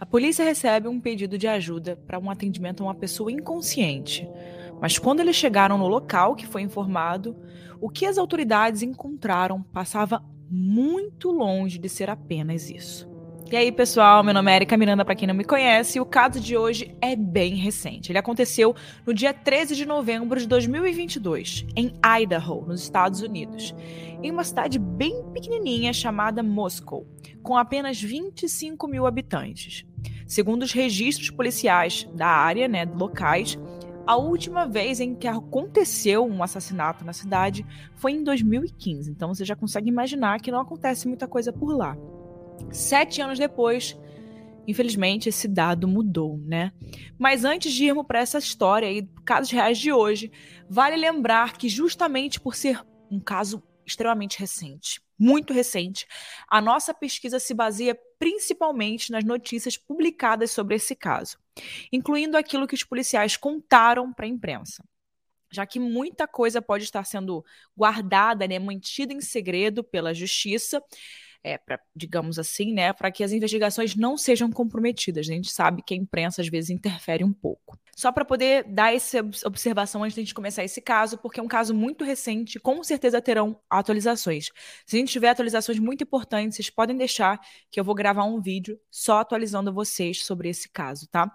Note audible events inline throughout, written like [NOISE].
A polícia recebe um pedido de ajuda para um atendimento a uma pessoa inconsciente. Mas quando eles chegaram no local que foi informado, o que as autoridades encontraram passava muito longe de ser apenas isso. E aí, pessoal, meu nome é Erika Miranda, para quem não me conhece, o caso de hoje é bem recente. Ele aconteceu no dia 13 de novembro de 2022, em Idaho, nos Estados Unidos, em uma cidade bem pequenininha chamada Moscow, com apenas 25 mil habitantes. Segundo os registros policiais da área, né, locais, a última vez em que aconteceu um assassinato na cidade foi em 2015. Então você já consegue imaginar que não acontece muita coisa por lá. Sete anos depois, infelizmente, esse dado mudou, né? Mas antes de irmos para essa história aí, casos reais de hoje, vale lembrar que justamente por ser um caso extremamente recente, muito recente, a nossa pesquisa se baseia principalmente nas notícias publicadas sobre esse caso, incluindo aquilo que os policiais contaram para a imprensa. Já que muita coisa pode estar sendo guardada, né, mantida em segredo pela justiça, é, pra, digamos assim, né, para que as investigações não sejam comprometidas. A gente sabe que a imprensa às vezes interfere um pouco. Só para poder dar essa observação antes de a gente começar esse caso, porque é um caso muito recente, com certeza terão atualizações. Se a gente tiver atualizações muito importantes, vocês podem deixar que eu vou gravar um vídeo só atualizando vocês sobre esse caso, tá?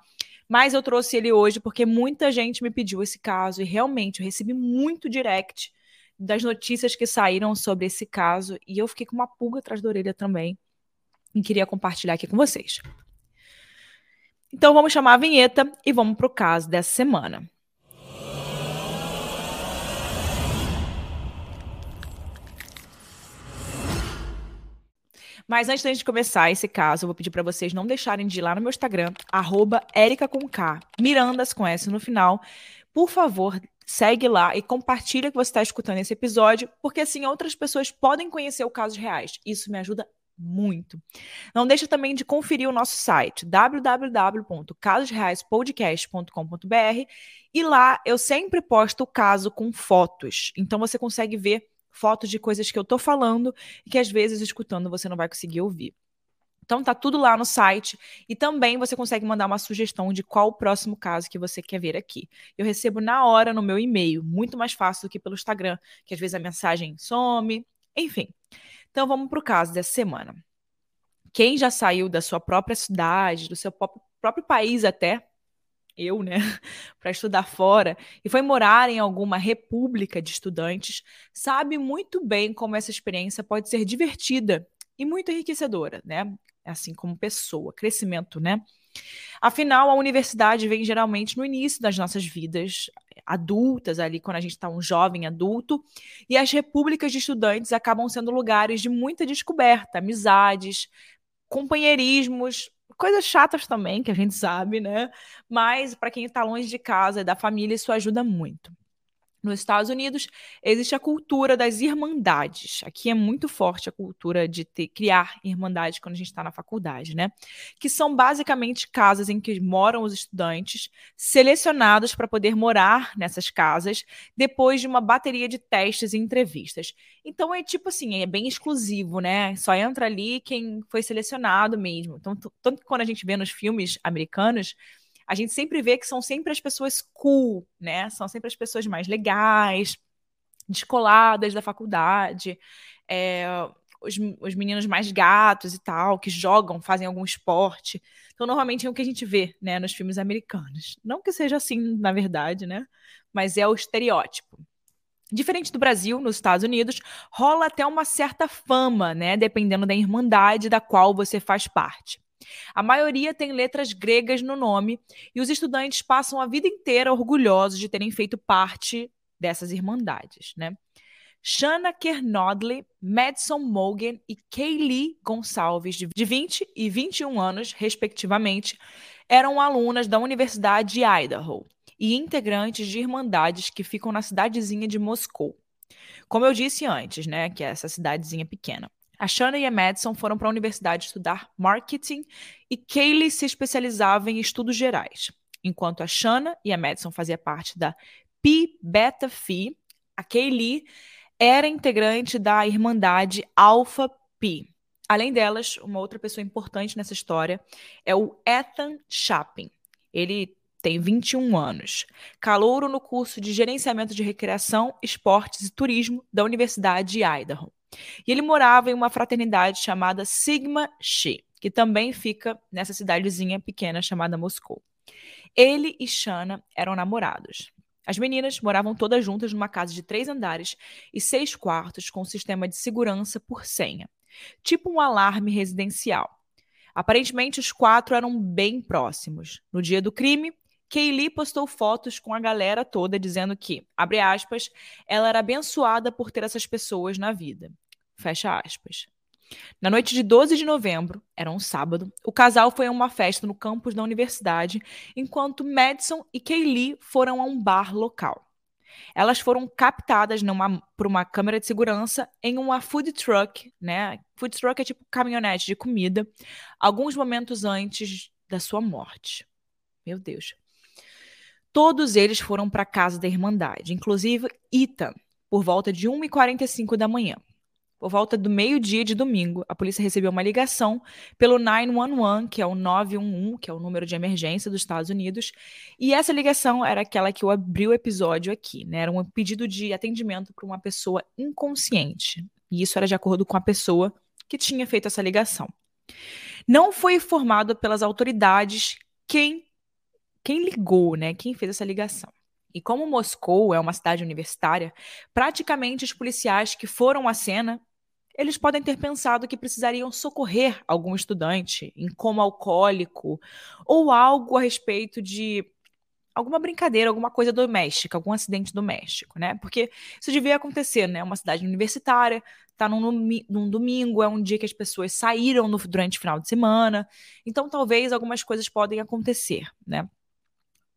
Mas eu trouxe ele hoje porque muita gente me pediu esse caso e realmente eu recebi muito direct das notícias que saíram sobre esse caso e eu fiquei com uma pulga atrás da orelha também e queria compartilhar aqui com vocês. Então vamos chamar a vinheta e vamos para o caso dessa semana. Mas antes da gente começar esse caso, eu vou pedir para vocês não deixarem de ir lá no meu Instagram, arroba Mirandas com S no final. Por favor, segue lá e compartilha que você está escutando esse episódio, porque assim outras pessoas podem conhecer o casos reais. Isso me ajuda muito. Não deixa também de conferir o nosso site www.casosreaispodcast.com.br e lá eu sempre posto o caso com fotos. Então você consegue ver fotos de coisas que eu tô falando e que às vezes escutando você não vai conseguir ouvir. Então tá tudo lá no site e também você consegue mandar uma sugestão de qual o próximo caso que você quer ver aqui. Eu recebo na hora no meu e-mail, muito mais fácil do que pelo Instagram, que às vezes a mensagem some, enfim. Então vamos pro caso dessa semana. Quem já saiu da sua própria cidade, do seu próprio país até, eu, né, [LAUGHS] para estudar fora e foi morar em alguma república de estudantes, sabe muito bem como essa experiência pode ser divertida e muito enriquecedora, né? assim como pessoa, crescimento, né? Afinal, a universidade vem geralmente no início das nossas vidas adultas, ali quando a gente está um jovem adulto, e as repúblicas de estudantes acabam sendo lugares de muita descoberta, amizades, companheirismos, coisas chatas também, que a gente [LAUGHS] sabe, né? Mas para quem está longe de casa e da família, isso ajuda muito. Nos Estados Unidos existe a cultura das irmandades. Aqui é muito forte a cultura de ter, criar irmandades quando a gente está na faculdade, né? Que são basicamente casas em que moram os estudantes, selecionados para poder morar nessas casas, depois de uma bateria de testes e entrevistas. Então é tipo assim, é bem exclusivo, né? Só entra ali quem foi selecionado mesmo. Então, tanto que quando a gente vê nos filmes americanos a gente sempre vê que são sempre as pessoas cool, né? São sempre as pessoas mais legais, descoladas da faculdade, é, os, os, meninos mais gatos e tal, que jogam, fazem algum esporte. Então, normalmente é o que a gente vê, né, nos filmes americanos. Não que seja assim, na verdade, né? Mas é o estereótipo. Diferente do Brasil, nos Estados Unidos, rola até uma certa fama, né? Dependendo da irmandade da qual você faz parte. A maioria tem letras gregas no nome e os estudantes passam a vida inteira orgulhosos de terem feito parte dessas irmandades, né? Shanna Kernodley, Madison Mogan e Kaylee Gonçalves, de 20 e 21 anos, respectivamente, eram alunas da Universidade de Idaho e integrantes de irmandades que ficam na cidadezinha de Moscou. Como eu disse antes, né, que é essa cidadezinha pequena. A Shanna e a Madison foram para a universidade estudar marketing e Kaylee se especializava em estudos gerais. Enquanto a Shanna e a Madison faziam parte da Pi Beta Phi, a Kaylee era integrante da Irmandade Alpha Pi. Além delas, uma outra pessoa importante nessa história é o Ethan Chapin. Ele tem 21 anos, calouro no curso de Gerenciamento de Recreação, Esportes e Turismo da Universidade de Idaho. E ele morava em uma fraternidade chamada Sigma Xi, que também fica nessa cidadezinha pequena chamada Moscou. Ele e Shana eram namorados. As meninas moravam todas juntas numa casa de três andares e seis quartos com um sistema de segurança por senha, tipo um alarme residencial. Aparentemente, os quatro eram bem próximos. No dia do crime, Kaylee postou fotos com a galera toda dizendo que, abre aspas, ela era abençoada por ter essas pessoas na vida. Fecha aspas. Na noite de 12 de novembro, era um sábado, o casal foi a uma festa no campus da universidade, enquanto Madison e Kaylee foram a um bar local. Elas foram captadas numa, por uma câmera de segurança em uma food truck, né? Food truck é tipo caminhonete de comida, alguns momentos antes da sua morte. Meu Deus. Todos eles foram para a casa da Irmandade, inclusive Ethan, por volta de 1h45 da manhã. Por volta do meio-dia de domingo, a polícia recebeu uma ligação pelo 911, que é o 911, que é o número de emergência dos Estados Unidos, e essa ligação era aquela que eu abri o episódio aqui, né? Era um pedido de atendimento para uma pessoa inconsciente. E isso era de acordo com a pessoa que tinha feito essa ligação. Não foi informado pelas autoridades quem quem ligou, né? Quem fez essa ligação. E como Moscou é uma cidade universitária, praticamente os policiais que foram à cena, eles podem ter pensado que precisariam socorrer algum estudante em coma alcoólico ou algo a respeito de alguma brincadeira, alguma coisa doméstica, algum acidente doméstico, né? Porque isso devia acontecer, né? Uma cidade universitária, tá num, num domingo, é um dia que as pessoas saíram no, durante o final de semana, então talvez algumas coisas podem acontecer, né?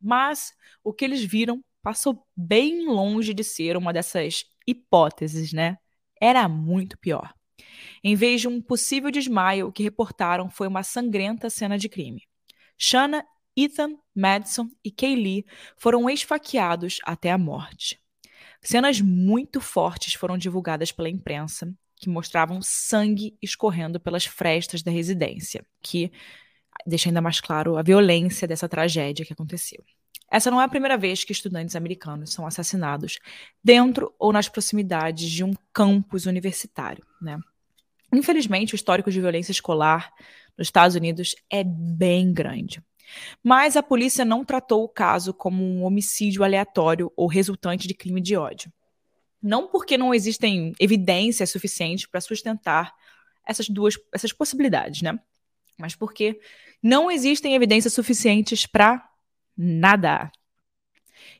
Mas o que eles viram passou bem longe de ser uma dessas hipóteses, né? Era muito pior. Em vez de um possível desmaio, o que reportaram foi uma sangrenta cena de crime. Shanna, Ethan, Madison e Kaylee foram esfaqueados até a morte. Cenas muito fortes foram divulgadas pela imprensa, que mostravam sangue escorrendo pelas frestas da residência, que deixa ainda mais claro a violência dessa tragédia que aconteceu. Essa não é a primeira vez que estudantes americanos são assassinados dentro ou nas proximidades de um campus universitário, né? Infelizmente, o histórico de violência escolar nos Estados Unidos é bem grande. Mas a polícia não tratou o caso como um homicídio aleatório ou resultante de crime de ódio. Não porque não existem evidências suficientes para sustentar essas duas essas possibilidades, né? Mas porque não existem evidências suficientes para nada.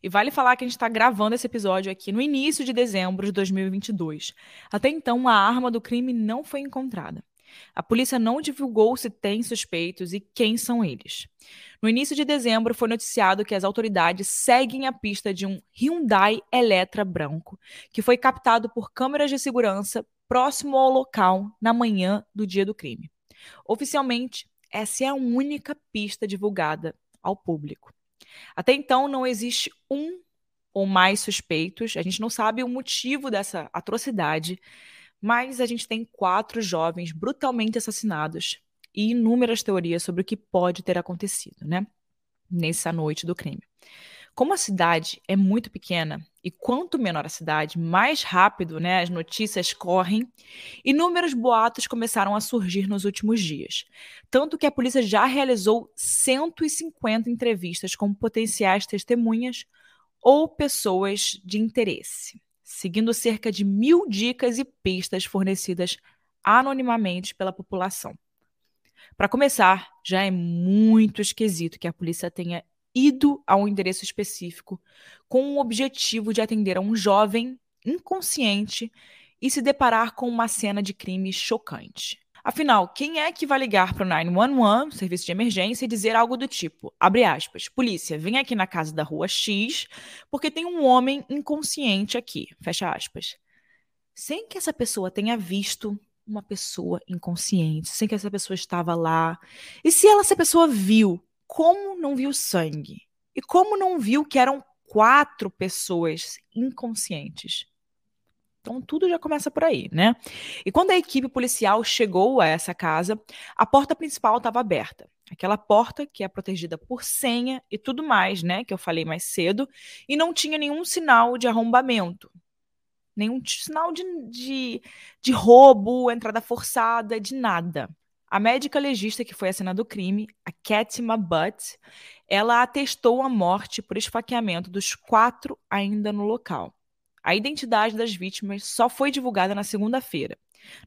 E vale falar que a gente está gravando esse episódio aqui no início de dezembro de 2022. Até então, a arma do crime não foi encontrada. A polícia não divulgou se tem suspeitos e quem são eles. No início de dezembro, foi noticiado que as autoridades seguem a pista de um Hyundai Elantra branco, que foi captado por câmeras de segurança próximo ao local na manhã do dia do crime. Oficialmente, essa é a única pista divulgada ao público. Até então, não existe um ou mais suspeitos, a gente não sabe o motivo dessa atrocidade, mas a gente tem quatro jovens brutalmente assassinados e inúmeras teorias sobre o que pode ter acontecido, né? Nessa noite do crime. Como a cidade é muito pequena e quanto menor a cidade, mais rápido né, as notícias correm, inúmeros boatos começaram a surgir nos últimos dias. Tanto que a polícia já realizou 150 entrevistas com potenciais testemunhas ou pessoas de interesse, seguindo cerca de mil dicas e pistas fornecidas anonimamente pela população. Para começar, já é muito esquisito que a polícia tenha ido a um endereço específico com o objetivo de atender a um jovem inconsciente e se deparar com uma cena de crime chocante. Afinal, quem é que vai ligar para o 911, serviço de emergência, e dizer algo do tipo, abre aspas, polícia, vem aqui na casa da rua X, porque tem um homem inconsciente aqui, fecha aspas. Sem que essa pessoa tenha visto uma pessoa inconsciente, sem que essa pessoa estava lá. E se ela, essa pessoa viu, como não viu sangue? E como não viu que eram quatro pessoas inconscientes? Então tudo já começa por aí, né? E quando a equipe policial chegou a essa casa, a porta principal estava aberta. Aquela porta que é protegida por senha e tudo mais, né? Que eu falei mais cedo, e não tinha nenhum sinal de arrombamento. Nenhum sinal de, de, de roubo, entrada forçada, de nada. A médica legista que foi a cena do crime, a Katima Butt, ela atestou a morte por esfaqueamento dos quatro ainda no local. A identidade das vítimas só foi divulgada na segunda-feira,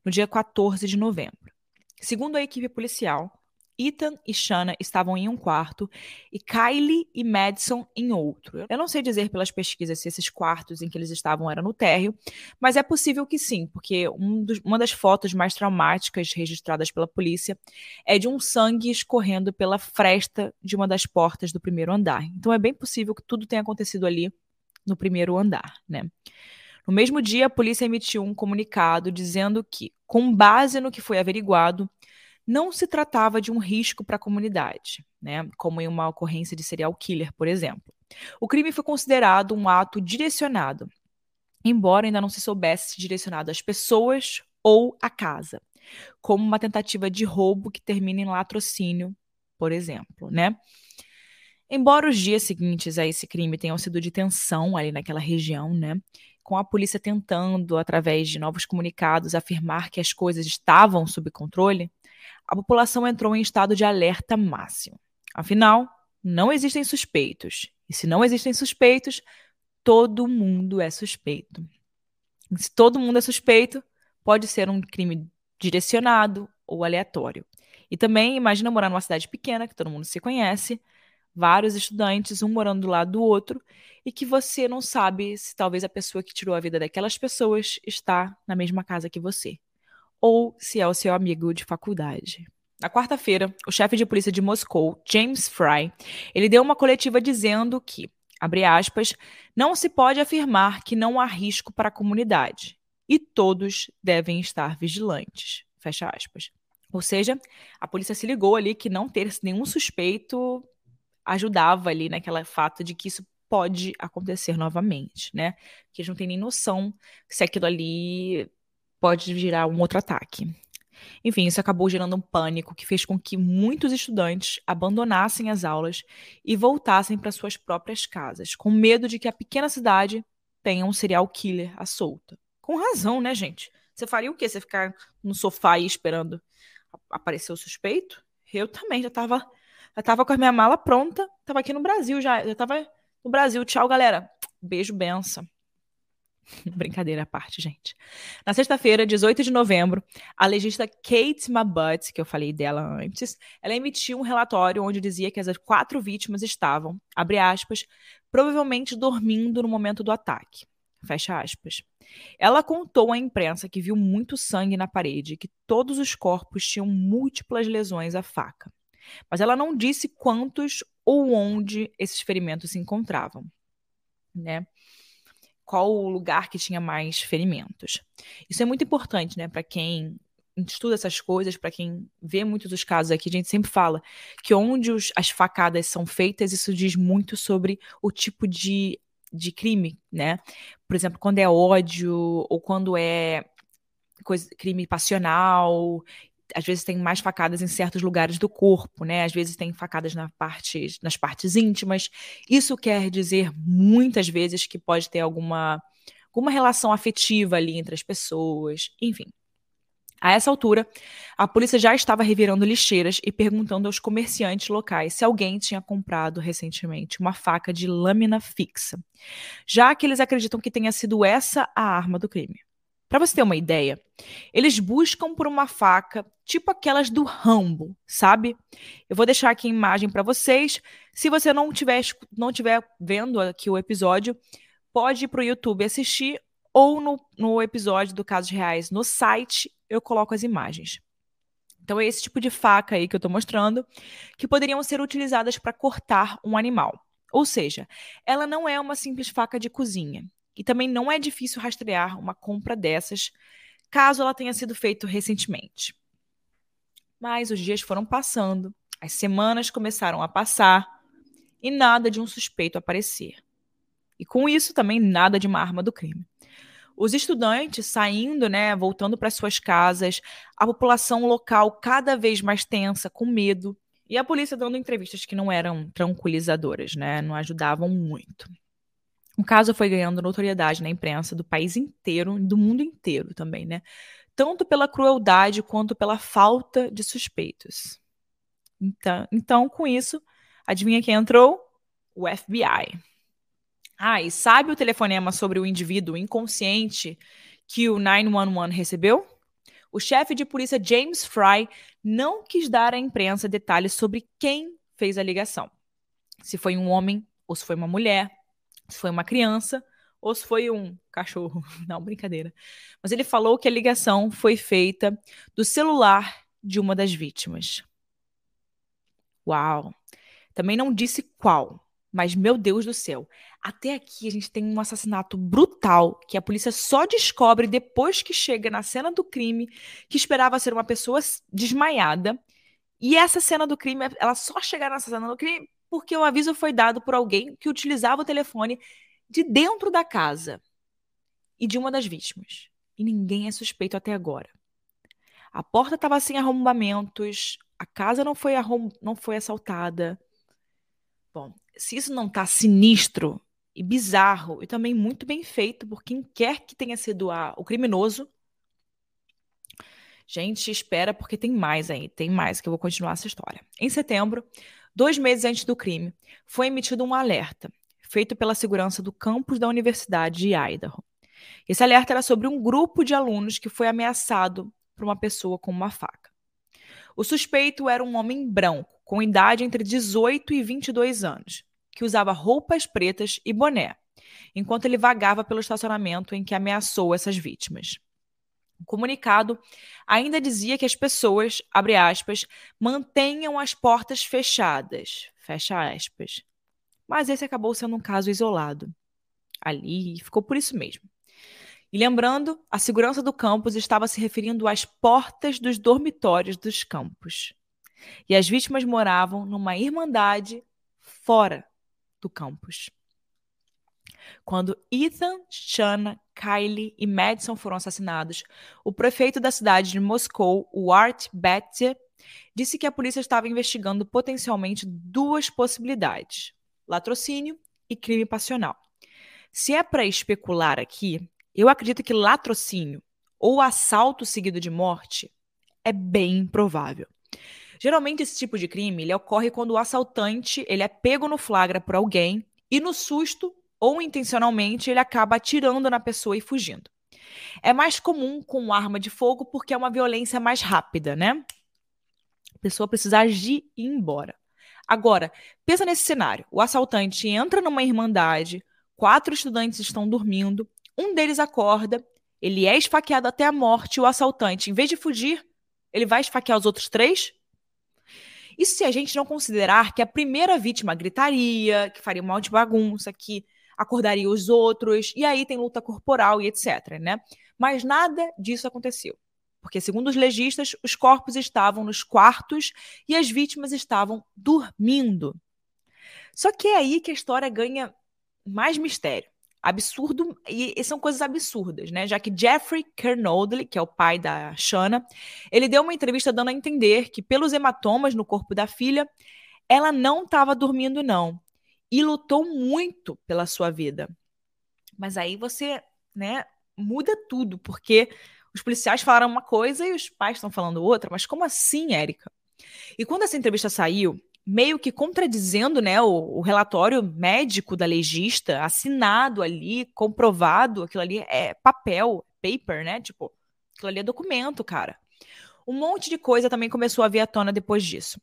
no dia 14 de novembro. Segundo a equipe policial, Ethan e Shanna estavam em um quarto e Kylie e Madison em outro. Eu não sei dizer pelas pesquisas se esses quartos em que eles estavam eram no térreo, mas é possível que sim, porque um dos, uma das fotos mais traumáticas registradas pela polícia é de um sangue escorrendo pela fresta de uma das portas do primeiro andar. Então é bem possível que tudo tenha acontecido ali no primeiro andar, né? No mesmo dia, a polícia emitiu um comunicado dizendo que, com base no que foi averiguado, não se tratava de um risco para a comunidade, né? Como em uma ocorrência de serial killer, por exemplo. O crime foi considerado um ato direcionado, embora ainda não se soubesse se direcionado às pessoas ou à casa, como uma tentativa de roubo que termina em latrocínio, por exemplo, né? Embora os dias seguintes a esse crime tenham sido de tensão ali naquela região, né? Com a polícia tentando, através de novos comunicados, afirmar que as coisas estavam sob controle, a população entrou em estado de alerta máximo. Afinal, não existem suspeitos. E se não existem suspeitos, todo mundo é suspeito. E se todo mundo é suspeito, pode ser um crime direcionado ou aleatório. E também imagina morar numa cidade pequena que todo mundo se conhece, vários estudantes, um morando do lado do outro, e que você não sabe se talvez a pessoa que tirou a vida daquelas pessoas está na mesma casa que você, ou se é o seu amigo de faculdade. Na quarta-feira, o chefe de polícia de Moscou, James Fry, ele deu uma coletiva dizendo que, abre aspas, não se pode afirmar que não há risco para a comunidade e todos devem estar vigilantes, fecha aspas. Ou seja, a polícia se ligou ali que não ter nenhum suspeito ajudava ali naquela fato de que isso pode acontecer novamente, né? Que eles não têm nem noção se aquilo ali pode virar um outro ataque. Enfim, isso acabou gerando um pânico que fez com que muitos estudantes abandonassem as aulas e voltassem para suas próprias casas, com medo de que a pequena cidade tenha um serial killer à solta. Com razão, né, gente? Você faria o quê? Você ficar no sofá aí esperando aparecer o suspeito? Eu também já estava já tava com a minha mala pronta, tava aqui no Brasil já, já tava no Brasil. Tchau, galera. Beijo, benção. [LAUGHS] Brincadeira à parte, gente. Na sexta-feira, 18 de novembro, a legista Kate Mabut, que eu falei dela antes, ela emitiu um relatório onde dizia que as quatro vítimas estavam, abre aspas, provavelmente dormindo no momento do ataque. Fecha aspas. Ela contou à imprensa que viu muito sangue na parede e que todos os corpos tinham múltiplas lesões à faca mas ela não disse quantos ou onde esses ferimentos se encontravam, né? Qual o lugar que tinha mais ferimentos. Isso é muito importante, né, para quem estuda essas coisas, para quem vê muitos dos casos aqui, a gente sempre fala que onde os, as facadas são feitas, isso diz muito sobre o tipo de, de crime, né? Por exemplo, quando é ódio ou quando é coisa, crime passional às vezes tem mais facadas em certos lugares do corpo, né? Às vezes tem facadas na parte, nas partes íntimas. Isso quer dizer muitas vezes que pode ter alguma, alguma relação afetiva ali entre as pessoas, enfim. A essa altura, a polícia já estava revirando lixeiras e perguntando aos comerciantes locais se alguém tinha comprado recentemente uma faca de lâmina fixa, já que eles acreditam que tenha sido essa a arma do crime. Para você ter uma ideia, eles buscam por uma faca tipo aquelas do Rambo, sabe? Eu vou deixar aqui a imagem para vocês. Se você não tiver não tiver vendo aqui o episódio, pode ir para o YouTube assistir ou no, no episódio do Casos Reais no site eu coloco as imagens. Então é esse tipo de faca aí que eu estou mostrando que poderiam ser utilizadas para cortar um animal. Ou seja, ela não é uma simples faca de cozinha. E também não é difícil rastrear uma compra dessas, caso ela tenha sido feita recentemente. Mas os dias foram passando, as semanas começaram a passar e nada de um suspeito aparecer. E com isso também nada de uma arma do crime. Os estudantes saindo, né, voltando para suas casas, a população local cada vez mais tensa, com medo, e a polícia dando entrevistas que não eram tranquilizadoras, né, não ajudavam muito. O caso foi ganhando notoriedade na imprensa do país inteiro, do mundo inteiro também, né? Tanto pela crueldade quanto pela falta de suspeitos. Então, então com isso, adivinha quem entrou? O FBI. Ah, e sabe o telefonema sobre o indivíduo inconsciente que o 911 recebeu? O chefe de polícia James Fry não quis dar à imprensa detalhes sobre quem fez a ligação. Se foi um homem ou se foi uma mulher, se foi uma criança ou se foi um cachorro. [LAUGHS] Não, brincadeira. Mas ele falou que a ligação foi feita do celular de uma das vítimas. Uau! Também não disse qual, mas, meu Deus do céu, até aqui a gente tem um assassinato brutal que a polícia só descobre depois que chega na cena do crime, que esperava ser uma pessoa desmaiada. E essa cena do crime, ela só chega nessa cena do crime porque o aviso foi dado por alguém que utilizava o telefone de dentro da casa e de uma das vítimas. E ninguém é suspeito até agora. A porta estava sem arrombamentos, a casa não foi, arrom não foi assaltada. Bom, se isso não está sinistro e bizarro e também muito bem feito por quem quer que tenha sido a, o criminoso, gente, espera porque tem mais aí, tem mais que eu vou continuar essa história. Em setembro, dois meses antes do crime, foi emitido um alerta feito pela segurança do campus da Universidade de Idaho. Esse alerta era sobre um grupo de alunos que foi ameaçado por uma pessoa com uma faca. O suspeito era um homem branco, com idade entre 18 e 22 anos, que usava roupas pretas e boné, enquanto ele vagava pelo estacionamento em que ameaçou essas vítimas. O comunicado ainda dizia que as pessoas, abre aspas, mantenham as portas fechadas, fecha aspas. Mas esse acabou sendo um caso isolado. Ali ficou por isso mesmo. E lembrando, a segurança do campus estava se referindo às portas dos dormitórios dos campos. E as vítimas moravam numa irmandade fora do campus. Quando Ethan, Shana, Kylie e Madison foram assassinados, o prefeito da cidade de Moscou, Art Betze, disse que a polícia estava investigando potencialmente duas possibilidades: latrocínio e crime passional. Se é para especular aqui, eu acredito que latrocínio ou assalto seguido de morte é bem improvável. Geralmente esse tipo de crime ele ocorre quando o assaltante ele é pego no flagra por alguém e no susto ou intencionalmente ele acaba atirando na pessoa e fugindo. É mais comum com arma de fogo porque é uma violência mais rápida, né? A pessoa precisa agir e ir embora. Agora, pensa nesse cenário: o assaltante entra numa irmandade, quatro estudantes estão dormindo, um deles acorda, ele é esfaqueado até a morte, o assaltante, em vez de fugir, ele vai esfaquear os outros três? Isso se a gente não considerar que a primeira vítima gritaria, que faria um mal de bagunça, que acordaria os outros, e aí tem luta corporal e etc, né? Mas nada disso aconteceu. Porque, segundo os legistas, os corpos estavam nos quartos e as vítimas estavam dormindo. Só que é aí que a história ganha mais mistério absurdo e, são coisas absurdas, né? Já que Jeffrey Kernodley, que é o pai da Shanna, ele deu uma entrevista dando a entender que pelos hematomas no corpo da filha, ela não estava dormindo não e lutou muito pela sua vida. Mas aí você, né, muda tudo, porque os policiais falaram uma coisa e os pais estão falando outra, mas como assim, Érica? E quando essa entrevista saiu, meio que contradizendo né, o, o, relatório médico da legista, assinado ali, comprovado, aquilo ali é papel, paper, né? Tipo, aquilo ali é documento, cara. Um monte de coisa também começou a vir à tona depois disso.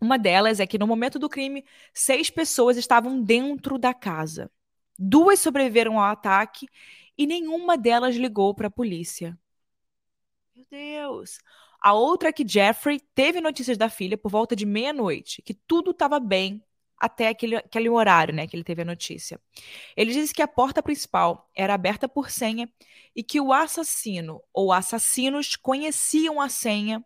Uma delas é que no momento do crime, seis pessoas estavam dentro da casa. Duas sobreviveram ao ataque e nenhuma delas ligou para a polícia. Meu Deus! A outra é que Jeffrey teve notícias da filha por volta de meia-noite, que tudo estava bem até aquele, aquele horário, né, que ele teve a notícia. Ele disse que a porta principal era aberta por senha e que o assassino ou assassinos conheciam a senha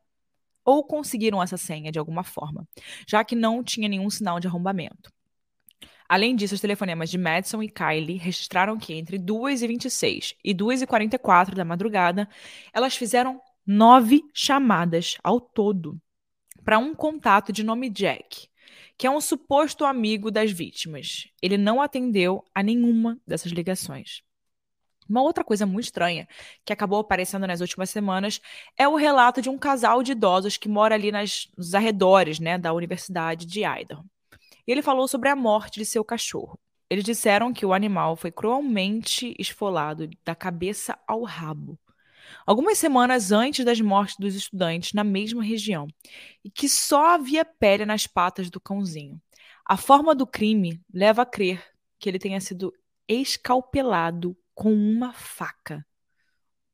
ou conseguiram essa senha de alguma forma, já que não tinha nenhum sinal de arrombamento. Além disso, os telefonemas de Madison e Kylie registraram que entre 2h26 e 2h44 da madrugada, elas fizeram nove chamadas ao todo para um contato de nome Jack, que é um suposto amigo das vítimas. Ele não atendeu a nenhuma dessas ligações. Uma outra coisa muito estranha que acabou aparecendo nas últimas semanas é o relato de um casal de idosos que mora ali nas, nos arredores né, da Universidade de Idaho. E ele falou sobre a morte de seu cachorro. Eles disseram que o animal foi cruelmente esfolado da cabeça ao rabo algumas semanas antes das mortes dos estudantes na mesma região, e que só havia pele nas patas do cãozinho. A forma do crime leva a crer que ele tenha sido escalpelado com uma faca.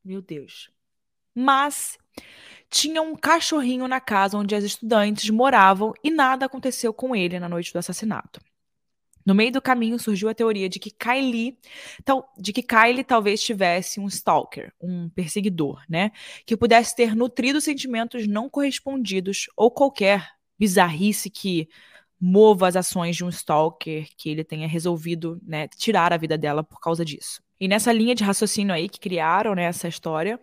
Meu Deus. Mas tinha um cachorrinho na casa onde as estudantes moravam e nada aconteceu com ele na noite do assassinato. No meio do caminho surgiu a teoria de que Kylie, tal, de que Kylie talvez tivesse um stalker, um perseguidor, né, que pudesse ter nutrido sentimentos não correspondidos ou qualquer bizarrice que mova as ações de um stalker, que ele tenha resolvido, né, tirar a vida dela por causa disso. E nessa linha de raciocínio aí que criaram, né, essa história,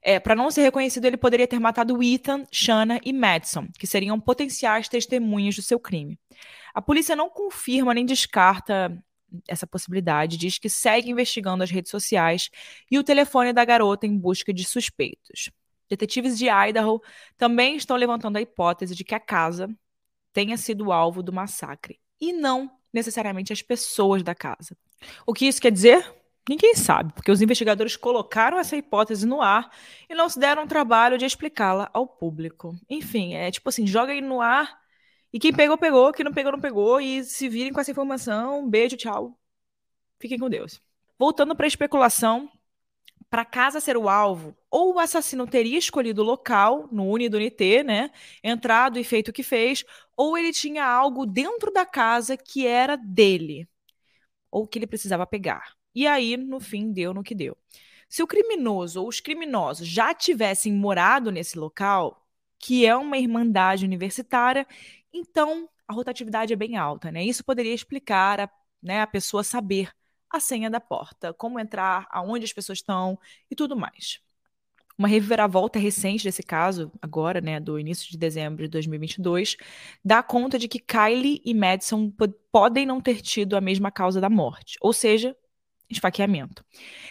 é, para não ser reconhecido, ele poderia ter matado Ethan, Shanna e Madison, que seriam potenciais testemunhas do seu crime. A polícia não confirma nem descarta essa possibilidade, diz que segue investigando as redes sociais e o telefone da garota em busca de suspeitos. Detetives de Idaho também estão levantando a hipótese de que a casa tenha sido alvo do massacre e não necessariamente as pessoas da casa. O que isso quer dizer? Ninguém sabe, porque os investigadores colocaram essa hipótese no ar e não se deram o trabalho de explicá-la ao público. Enfim, é tipo assim, joga aí no ar e quem pegou, pegou, quem não pegou, não pegou e se virem com essa informação. Beijo, tchau. Fiquem com Deus. Voltando para a especulação, para casa ser o alvo, ou o assassino teria escolhido o local, no Uni do né? Entrado e feito o que fez, ou ele tinha algo dentro da casa que era dele, ou que ele precisava pegar. E aí, no fim, deu no que deu. Se o criminoso ou os criminosos já tivessem morado nesse local, que é uma irmandade universitária, então a rotatividade é bem alta, né? Isso poderia explicar a, né, a pessoa saber a senha da porta, como entrar, aonde as pessoas estão e tudo mais. Uma reviravolta recente desse caso, agora, né, do início de dezembro de 2022, dá conta de que Kylie e Madison podem não ter tido a mesma causa da morte, ou seja, esfaqueamento.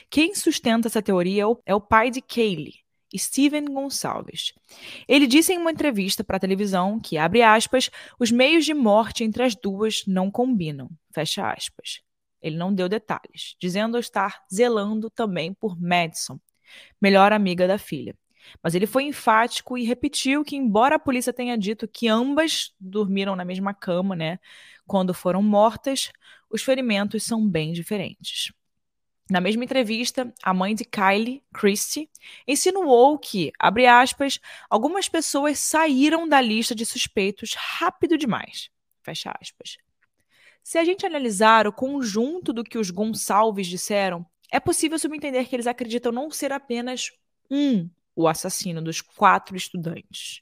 Quem sustenta essa teoria é o, é o pai de Kaylee, Steven Gonçalves. Ele disse em uma entrevista para a televisão que, abre aspas, os meios de morte entre as duas não combinam, fecha aspas. Ele não deu detalhes, dizendo estar zelando também por Madison, melhor amiga da filha. Mas ele foi enfático e repetiu que, embora a polícia tenha dito que ambas dormiram na mesma cama, né, quando foram mortas, os ferimentos são bem diferentes. Na mesma entrevista, a mãe de Kylie, Christie, insinuou que, abre aspas, algumas pessoas saíram da lista de suspeitos rápido demais. Fecha aspas. Se a gente analisar o conjunto do que os Gonçalves disseram, é possível subentender que eles acreditam não ser apenas um o assassino dos quatro estudantes.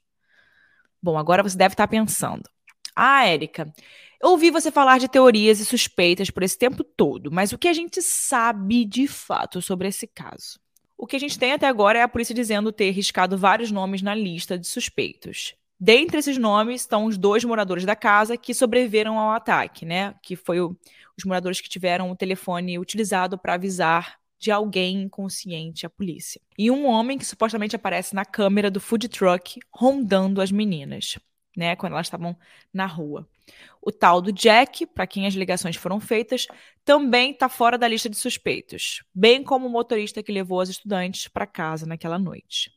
Bom, agora você deve estar pensando: ah, Érica, eu ouvi você falar de teorias e suspeitas por esse tempo todo, mas o que a gente sabe de fato sobre esse caso? O que a gente tem até agora é a polícia dizendo ter riscado vários nomes na lista de suspeitos. Dentre esses nomes estão os dois moradores da casa que sobreviveram ao ataque, né? Que foi o, os moradores que tiveram o telefone utilizado para avisar de alguém inconsciente à polícia. E um homem que supostamente aparece na câmera do food truck rondando as meninas né, quando elas estavam na rua. O tal do Jack, para quem as ligações foram feitas, também está fora da lista de suspeitos, bem como o motorista que levou as estudantes para casa naquela noite.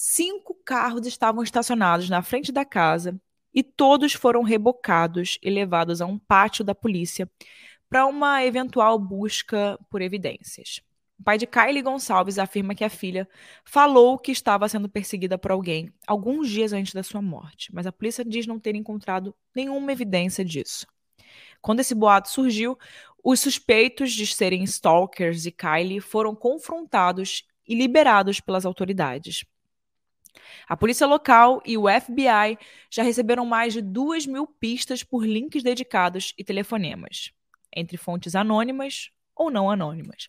Cinco carros estavam estacionados na frente da casa e todos foram rebocados e levados a um pátio da polícia para uma eventual busca por evidências. O pai de Kylie Gonçalves afirma que a filha falou que estava sendo perseguida por alguém alguns dias antes da sua morte, mas a polícia diz não ter encontrado nenhuma evidência disso. Quando esse boato surgiu, os suspeitos de serem stalkers de Kylie foram confrontados e liberados pelas autoridades. A polícia local e o FBI já receberam mais de duas mil pistas por links dedicados e telefonemas, entre fontes anônimas ou não anônimas.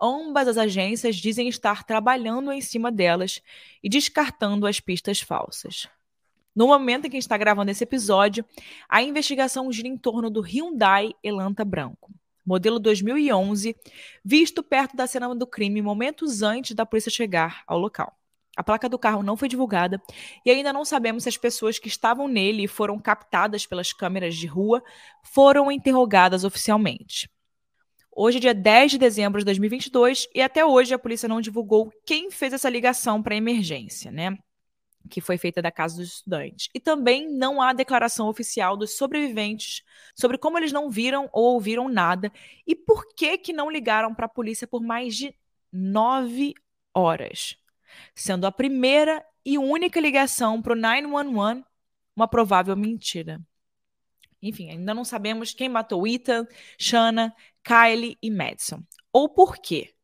Ambas as agências dizem estar trabalhando em cima delas e descartando as pistas falsas. No momento em que está gravando esse episódio, a investigação gira em torno do Hyundai Elanta Branco, modelo 2011, visto perto da cena do crime momentos antes da polícia chegar ao local. A placa do carro não foi divulgada e ainda não sabemos se as pessoas que estavam nele e foram captadas pelas câmeras de rua foram interrogadas oficialmente. Hoje é dia 10 de dezembro de 2022 e até hoje a polícia não divulgou quem fez essa ligação para emergência, né? Que foi feita da casa dos estudantes. E também não há declaração oficial dos sobreviventes sobre como eles não viram ou ouviram nada e por que, que não ligaram para a polícia por mais de nove horas, sendo a primeira e única ligação para o 911 uma provável mentira. Enfim, ainda não sabemos quem matou Ethan, Shanna, Kylie e Madison. Ou por quê.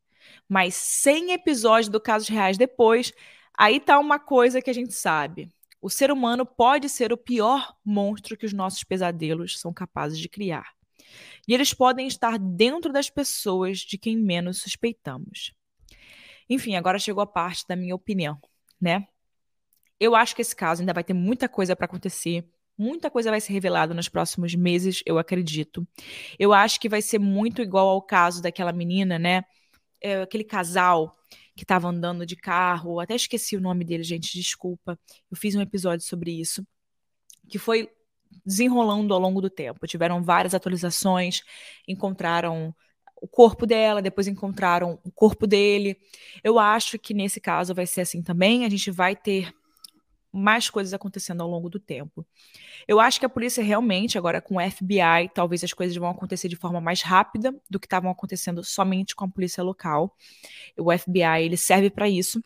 Mas 100 episódios do Casos Reais depois, aí tá uma coisa que a gente sabe. O ser humano pode ser o pior monstro que os nossos pesadelos são capazes de criar. E eles podem estar dentro das pessoas de quem menos suspeitamos. Enfim, agora chegou a parte da minha opinião, né? Eu acho que esse caso ainda vai ter muita coisa para acontecer. Muita coisa vai ser revelada nos próximos meses, eu acredito. Eu acho que vai ser muito igual ao caso daquela menina, né? É, aquele casal que estava andando de carro, até esqueci o nome dele, gente, desculpa. Eu fiz um episódio sobre isso, que foi desenrolando ao longo do tempo. Tiveram várias atualizações, encontraram o corpo dela, depois encontraram o corpo dele. Eu acho que nesse caso vai ser assim também. A gente vai ter mais coisas acontecendo ao longo do tempo. Eu acho que a polícia realmente, agora com o FBI, talvez as coisas vão acontecer de forma mais rápida do que estavam acontecendo somente com a polícia local. O FBI, ele serve para isso.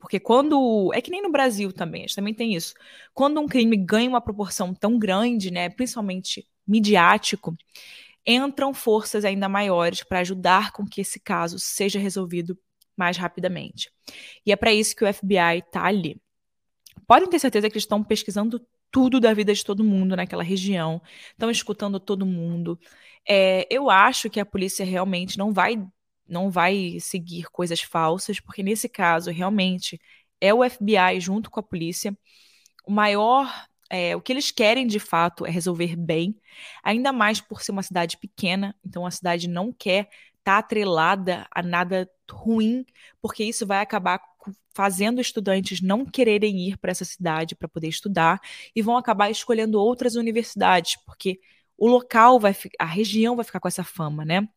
Porque quando. É que nem no Brasil também, a gente também tem isso. Quando um crime ganha uma proporção tão grande, né, principalmente midiático, entram forças ainda maiores para ajudar com que esse caso seja resolvido mais rapidamente. E é para isso que o FBI está ali podem ter certeza que eles estão pesquisando tudo da vida de todo mundo naquela região, estão escutando todo mundo. É, eu acho que a polícia realmente não vai não vai seguir coisas falsas, porque nesse caso realmente é o FBI junto com a polícia. O maior é, o que eles querem de fato é resolver bem, ainda mais por ser uma cidade pequena, então a cidade não quer estar tá atrelada a nada ruim, porque isso vai acabar fazendo estudantes não quererem ir para essa cidade para poder estudar e vão acabar escolhendo outras universidades, porque o local vai a região vai ficar com essa fama, né?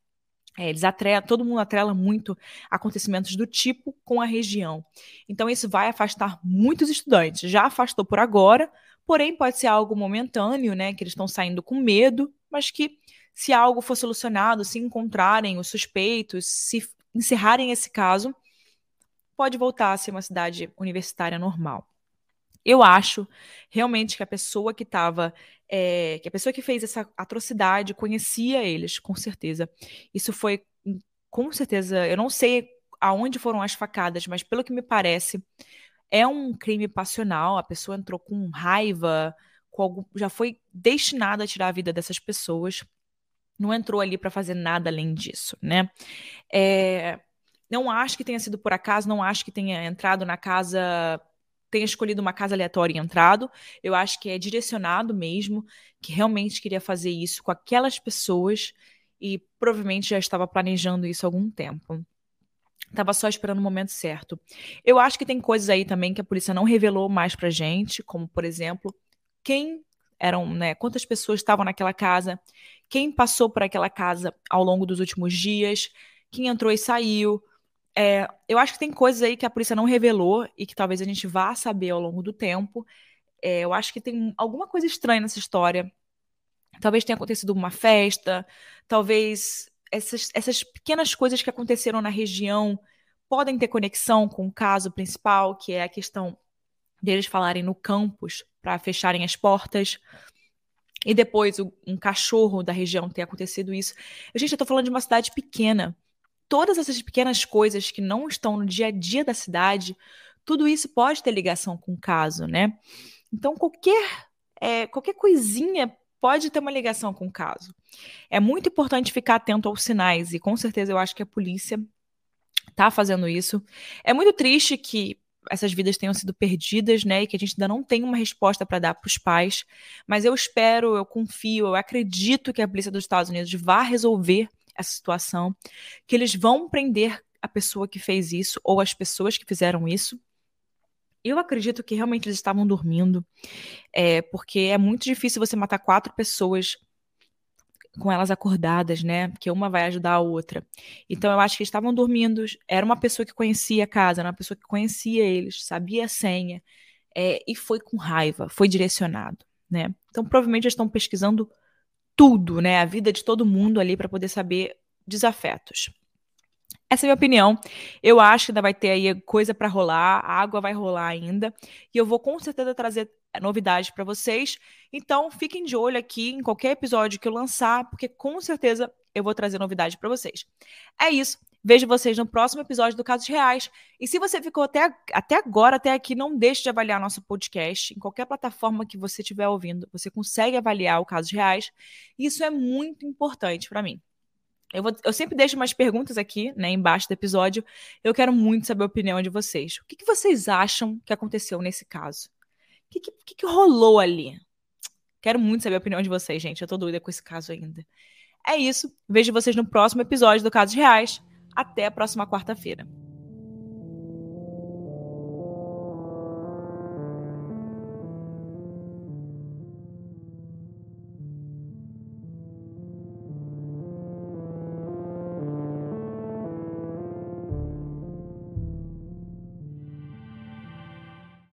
É, eles atrelam, todo mundo atrela muito acontecimentos do tipo com a região. Então, isso vai afastar muitos estudantes. Já afastou por agora, porém, pode ser algo momentâneo, né? Que eles estão saindo com medo, mas que, se algo for solucionado, se encontrarem os suspeitos, se encerrarem esse caso, pode voltar a ser uma cidade universitária normal. Eu acho realmente que a pessoa que estava, é, que a pessoa que fez essa atrocidade conhecia eles, com certeza. Isso foi, com certeza, eu não sei aonde foram as facadas, mas pelo que me parece, é um crime passional. A pessoa entrou com raiva, com algum, já foi destinada a tirar a vida dessas pessoas. Não entrou ali para fazer nada além disso, né? É, não acho que tenha sido por acaso, não acho que tenha entrado na casa, tenha escolhido uma casa aleatória e entrado. Eu acho que é direcionado mesmo, que realmente queria fazer isso com aquelas pessoas e provavelmente já estava planejando isso há algum tempo. Tava só esperando o momento certo. Eu acho que tem coisas aí também que a polícia não revelou mais pra gente, como por exemplo, quem eram, né, quantas pessoas estavam naquela casa, quem passou por aquela casa ao longo dos últimos dias, quem entrou e saiu, é, eu acho que tem coisas aí que a polícia não revelou e que talvez a gente vá saber ao longo do tempo. É, eu acho que tem alguma coisa estranha nessa história. Talvez tenha acontecido uma festa, talvez essas, essas pequenas coisas que aconteceram na região podem ter conexão com o caso principal, que é a questão deles falarem no campus para fecharem as portas. E depois um cachorro da região ter acontecido isso. Gente, eu falando de uma cidade pequena. Todas essas pequenas coisas que não estão no dia a dia da cidade, tudo isso pode ter ligação com o caso, né? Então, qualquer, é, qualquer coisinha pode ter uma ligação com o caso. É muito importante ficar atento aos sinais, e com certeza eu acho que a polícia está fazendo isso. É muito triste que essas vidas tenham sido perdidas, né, e que a gente ainda não tem uma resposta para dar para os pais, mas eu espero, eu confio, eu acredito que a polícia dos Estados Unidos vá resolver essa situação, que eles vão prender a pessoa que fez isso ou as pessoas que fizeram isso. Eu acredito que realmente eles estavam dormindo, é, porque é muito difícil você matar quatro pessoas com elas acordadas, né? Porque uma vai ajudar a outra. Então eu acho que eles estavam dormindo. Era uma pessoa que conhecia a casa, era uma pessoa que conhecia eles, sabia a senha, é, e foi com raiva, foi direcionado, né? Então provavelmente eles estão pesquisando tudo, né? A vida de todo mundo ali para poder saber desafetos. Essa é a minha opinião. Eu acho que ainda vai ter aí coisa para rolar, a água vai rolar ainda, e eu vou com certeza trazer novidades para vocês. Então, fiquem de olho aqui em qualquer episódio que eu lançar, porque com certeza eu vou trazer novidade para vocês. É isso. Vejo vocês no próximo episódio do Casos Reais. E se você ficou até, até agora, até aqui, não deixe de avaliar nosso podcast. Em qualquer plataforma que você estiver ouvindo, você consegue avaliar o Casos Reais. Isso é muito importante para mim. Eu, vou, eu, sempre deixo umas perguntas aqui, né, embaixo do episódio. Eu quero muito saber a opinião de vocês. O que, que vocês acham que aconteceu nesse caso? O que, que, que, rolou ali? Quero muito saber a opinião de vocês, gente. Eu tô doida com esse caso ainda. É isso. Vejo vocês no próximo episódio do Casos Reais. Até a próxima quarta-feira.